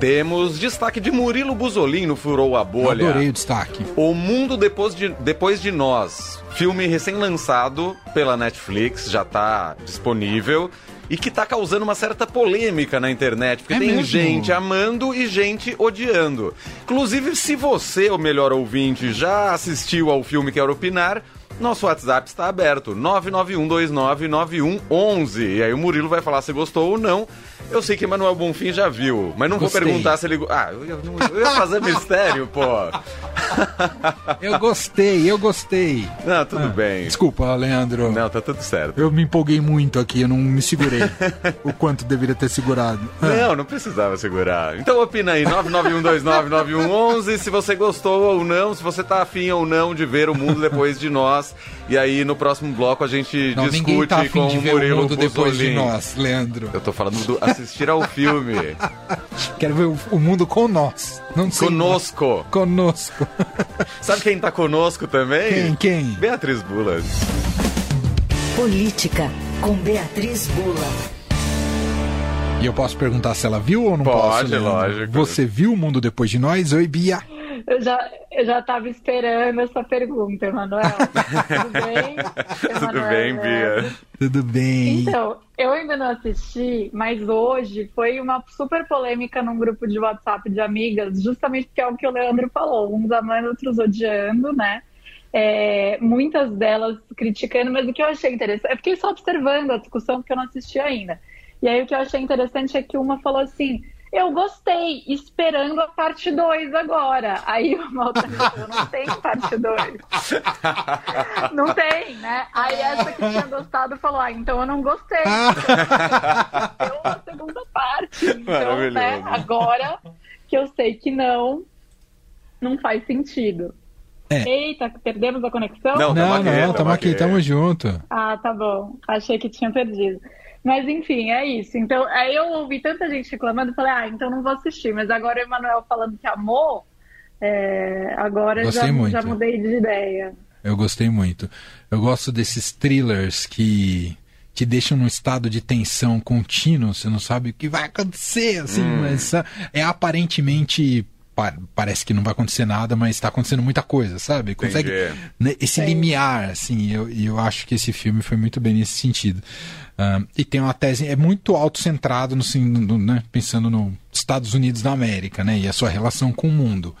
Temos destaque de Murilo Buzolin no Furou a Bolha. Adorei o destaque. O Mundo Depois de, Depois de Nós. Filme recém-lançado pela Netflix, já tá disponível. E que tá causando uma certa polêmica na internet, porque É tem mesmo? gente amando e gente odiando. Inclusive, se você, o melhor ouvinte, já assistiu ao filme Quer Opinar, nosso WhatsApp está aberto, 991299111. E aí o Murilo vai falar se gostou ou não. Eu sei que Emanuel Bonfim já viu, mas não Gostei. vou perguntar se ele... Ah, eu ia, eu ia fazer mistério, pô. Eu gostei, eu gostei. Não, tudo bem. Desculpa, Leandro. Não, tá tudo certo. Eu me empolguei muito aqui, eu não me segurei. o quanto deveria ter segurado. Ah, Não, não precisava segurar. Então opina aí, 991299111, se você gostou ou não, se você tá afim ou não de ver o mundo depois de nós. E aí no próximo bloco a gente Não, discute tá com de o o Murilo mundo depois de nós, Leandro. Eu tô falando do assistir ao filme. Quero ver o, o mundo com nós. Não sei Conosco. nós. Conosco. Sabe quem tá conosco também? Quem, quem? Beatriz Bula. Política, com Beatriz Bula. E eu posso perguntar se ela viu ou não Pode, posso? Leandro? lógico. Você viu o mundo depois de nós? Oi, Bia. Eu já, eu já tava esperando essa pergunta, Emanuel. Tudo bem? Tudo bem? Bia? Tudo bem? Então, eu ainda não assisti, mas hoje foi uma super polêmica num grupo de WhatsApp de amigas, justamente porque é o que o Leandro falou, uns amando, outros odiando, né? É, muitas delas criticando, mas o que eu achei interessante, eu fiquei só observando a discussão porque eu não assisti ainda. E aí o que eu achei interessante é que uma falou assim: eu gostei, esperando a parte 2 agora. Aí uma outra falou: não tem parte 2. Não tem, né? Aí essa que tinha gostado falou: ah, então eu não gostei. Então, a segunda parte. Então, né, agora que eu sei que não, não faz sentido. É. Eita, perdemos a conexão? Não, tamo Não, aqui, não, tamo aqui, aqui. tamo junto. Ah, tá bom. Achei que tinha perdido. Mas enfim, é isso. Então, aí eu ouvi tanta gente reclamando e falei, ah, então não vou assistir. Mas agora o Emanuel falando que amou, é, agora já, muito. já mudei de ideia. Eu gostei muito. Eu gosto desses thrillers que te deixam num estado de tensão contínuo, você não sabe o que vai acontecer, assim, Hum. mas ah, é aparentemente pa- parece que não vai acontecer nada, mas está acontecendo muita coisa, sabe? Consegue Entendi. né, esse Sim. limiar, assim, eu, e eu acho que esse filme foi muito bem nesse sentido. E tem uma tese, é muito autocentrado, no, no- né, pensando nos Estados Unidos da América, né, e a sua relação com o mundo.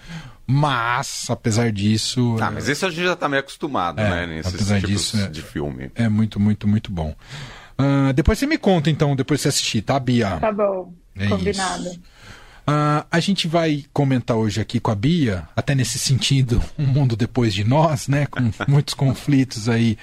Mas, apesar disso, Ah, mas isso a gente já tá meio acostumado, É, né? Nesses apesar disso, é. de filme. é muito, muito, muito bom. Ah, depois você me conta, então, depois que você assistir, tá, Bia? Tá bom, É combinado. isso. Ah, a gente vai comentar hoje aqui com a Bia, até nesse sentido, um mundo depois de nós, né? Com muitos conflitos aí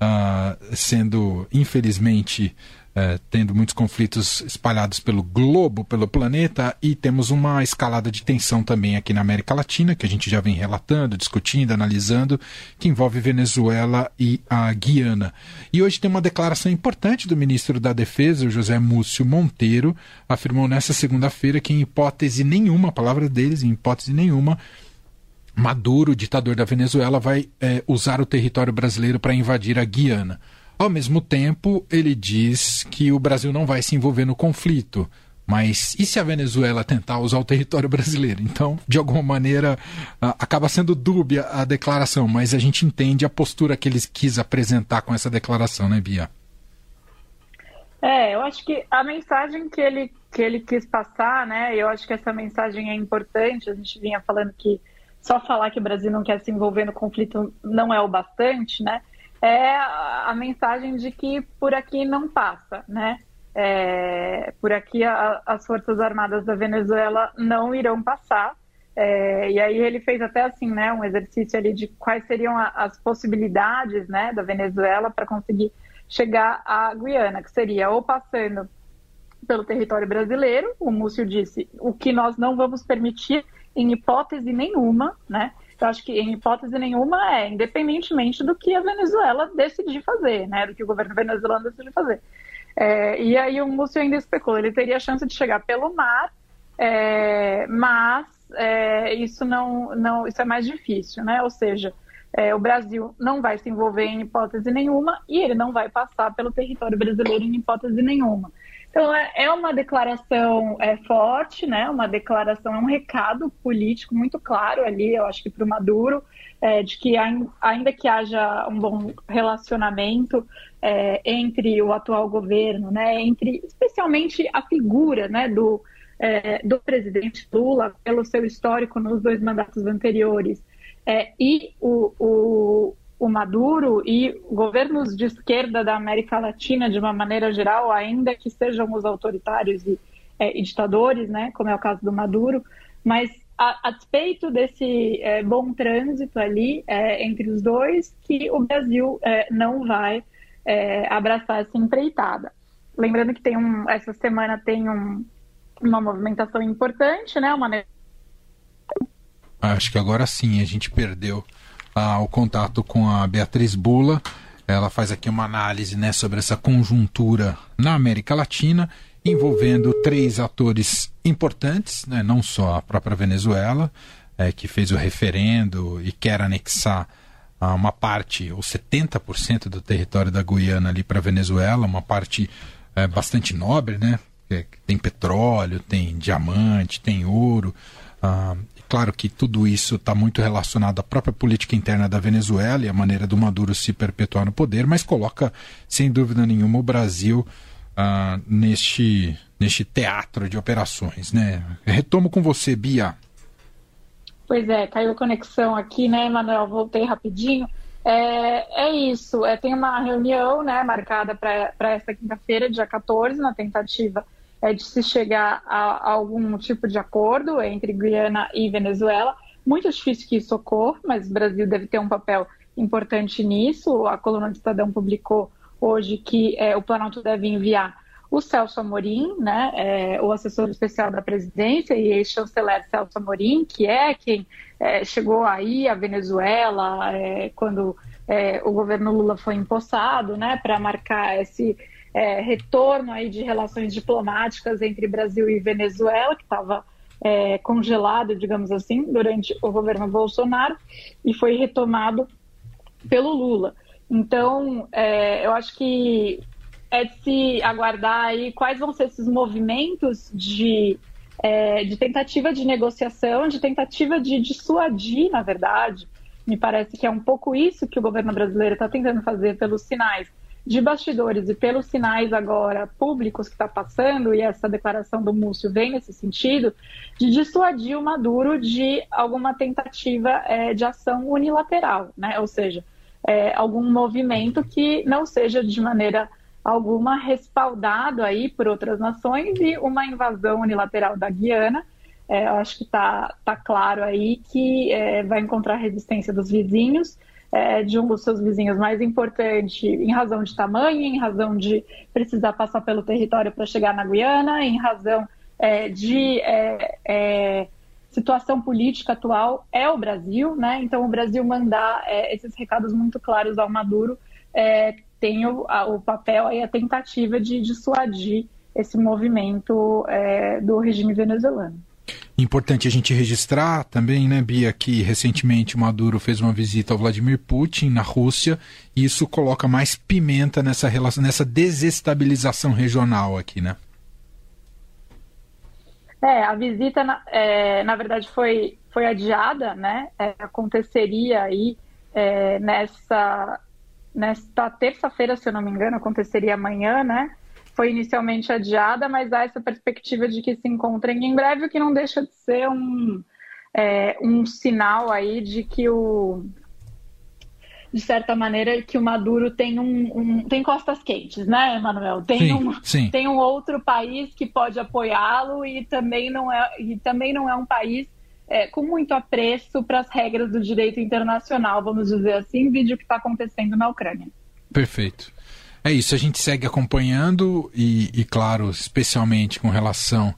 ah, sendo, infelizmente, eh, tendo muitos conflitos espalhados pelo globo, pelo planeta, e temos uma escalada de tensão também aqui na América Latina, que a gente já vem relatando, discutindo, analisando, que envolve Venezuela e a Guiana. E hoje tem uma declaração importante do ministro da Defesa, o José Múcio Monteiro, afirmou nessa segunda-feira que, em hipótese nenhuma, a palavra deles, em hipótese nenhuma, Maduro, ditador da Venezuela, vai eh, usar o território brasileiro para invadir a Guiana. Ao mesmo tempo, ele diz que o Brasil não vai se envolver no conflito. Mas e se a Venezuela tentar usar o território brasileiro? Então, de alguma maneira, ah, acaba sendo dúbia a declaração, mas a gente entende a postura que ele quis apresentar com essa declaração, né, Bia? É, eu acho que a mensagem que ele, que ele quis passar, né? Eu acho que essa mensagem é importante. A gente vinha falando que só falar que o Brasil não quer se envolver no conflito não é o bastante, né? É a, mensagem de que por aqui não passa, né? É, por aqui a- as Forças Armadas da Venezuela não irão passar. É, e aí ele fez até assim, né, um exercício ali de quais seriam a- as possibilidades, né, da Venezuela para conseguir chegar à Guiana, que seria ou passando pelo território brasileiro, o Múcio disse, o que nós não vamos permitir em hipótese nenhuma, né? Eu acho que em hipótese nenhuma é, independentemente do que a Venezuela decidir fazer, né? Do que o governo venezuelano decidir fazer. É, e aí o Múcio ainda especulou, ele teria a chance de chegar pelo mar, é, mas é, isso não, não, isso é mais difícil, né? Ou seja, é, o Brasil não vai se envolver em hipótese nenhuma e ele não vai passar pelo território brasileiro em hipótese nenhuma. Então, é, é uma declaração é, forte, né? uma declaração, é um recado político muito claro ali, eu acho que para o Maduro, é, de que ainda que haja um bom relacionamento é, entre o atual governo, né, entre especialmente a figura né, do, é, do presidente Lula, pelo seu histórico nos dois mandatos anteriores, é, e o, o, o Maduro e governos de esquerda da América Latina, de uma maneira geral, ainda que sejam os autoritários e, é, e ditadores, né, como é o caso do Maduro, mas a, a despeito desse é, bom trânsito ali é, entre os dois, que o Brasil é, não vai é, abraçar essa empreitada. Lembrando que tem um, essa semana tem um, uma movimentação importante, né? Uma... Acho que agora sim a gente perdeu ah, o contato com a Beatriz Bula. Ela faz aqui uma análise né, sobre essa conjuntura na América Latina envolvendo três atores importantes, né, não só a própria Venezuela, é, que fez o referendo e quer anexar ah, uma parte, ou 70% do território da Guiana ali para a Venezuela, uma parte é, bastante nobre, né? Tem petróleo, tem diamante, tem ouro. Ah, claro que tudo isso está muito relacionado à própria política interna da Venezuela e a maneira do Maduro se perpetuar no poder, mas coloca, sem dúvida nenhuma, o Brasil uh, neste, neste teatro de operações. Né? Retomo com você, Bia. Pois é, caiu a conexão aqui, né, Emanuel? Voltei rapidinho. É, é isso, é, tem uma reunião né, marcada para esta quinta-feira, dia 14, na tentativa é, de se chegar a, algum tipo de acordo entre Guiana e Venezuela. Muito difícil que isso ocorra, mas o Brasil deve ter um papel importante nisso. A coluna do Estadão publicou hoje que é, o Planalto deve enviar o Celso Amorim, né, é, o assessor especial da presidência e ex-chanceler Celso Amorim, que é quem é, chegou aí à Venezuela é, quando é, o governo Lula foi empossado, né, para marcar esse é, retorno aí de relações diplomáticas entre Brasil e Venezuela, que estava é, congelado, digamos assim, durante o governo Bolsonaro, e foi retomado pelo Lula. Então, é, eu acho que é de se aguardar aí quais vão ser esses movimentos de, é, de tentativa de negociação, de tentativa de dissuadir, na verdade. Me parece que é um pouco isso que o governo brasileiro está tentando fazer pelos sinais de bastidores e pelos sinais agora públicos que está passando, e essa declaração do Múcio vem nesse sentido, de dissuadir o Maduro de alguma tentativa é, de ação unilateral, né? ou seja, é, algum movimento que não seja de maneira alguma respaldado aí por outras nações e uma invasão unilateral da Guiana. É, eu acho que está tá claro aí que é, vai encontrar resistência dos vizinhos, é, de um dos seus vizinhos mais importante, em razão de tamanho, em razão de precisar passar pelo território para chegar na Guiana, em razão é, de é, é, situação política atual é o Brasil, né? Então o Brasil mandar é, esses recados muito claros ao Maduro é, tem o, a, o, papel e a tentativa de dissuadir esse movimento do regime venezuelano. Importante a gente registrar também, né, Bia, que recentemente o Maduro fez uma visita ao Vladimir Putin na Rússia e isso coloca mais pimenta nessa relação, nessa desestabilização regional aqui, né? É, a visita, na, é, na verdade, foi, foi adiada, né? É, aconteceria aí é, nessa, nesta terça-feira, se eu não me engano, aconteceria amanhã, né? Foi inicialmente adiada, mas há essa perspectiva de que se encontrem em breve, o que não deixa de ser um, é, um sinal aí de que o, de certa maneira, que o Maduro tem um, um tem costas quentes, né, Emanuel? Tem, sim, um, sim. tem um outro país que pode apoiá-lo e também não é e também não é um país é, com muito apreço para as regras do direito internacional, vamos dizer assim, vídeo que está acontecendo na Ucrânia. Perfeito. É isso, a gente segue acompanhando e, e, claro, especialmente com relação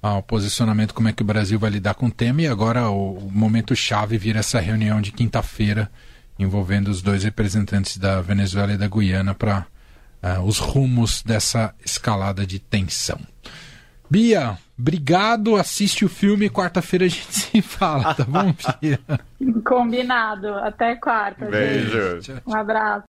ao posicionamento, como é que o Brasil vai lidar com o tema. E agora o, o momento chave vira essa reunião de quinta-feira envolvendo os dois representantes da Venezuela e da Guiana para uh, eh, os rumos dessa escalada de tensão. Bia, obrigado. Assiste o filme. Quarta-feira a gente se fala, tá bom, Bia? Combinado. Até quarta. Beijo. Gente. Um abraço.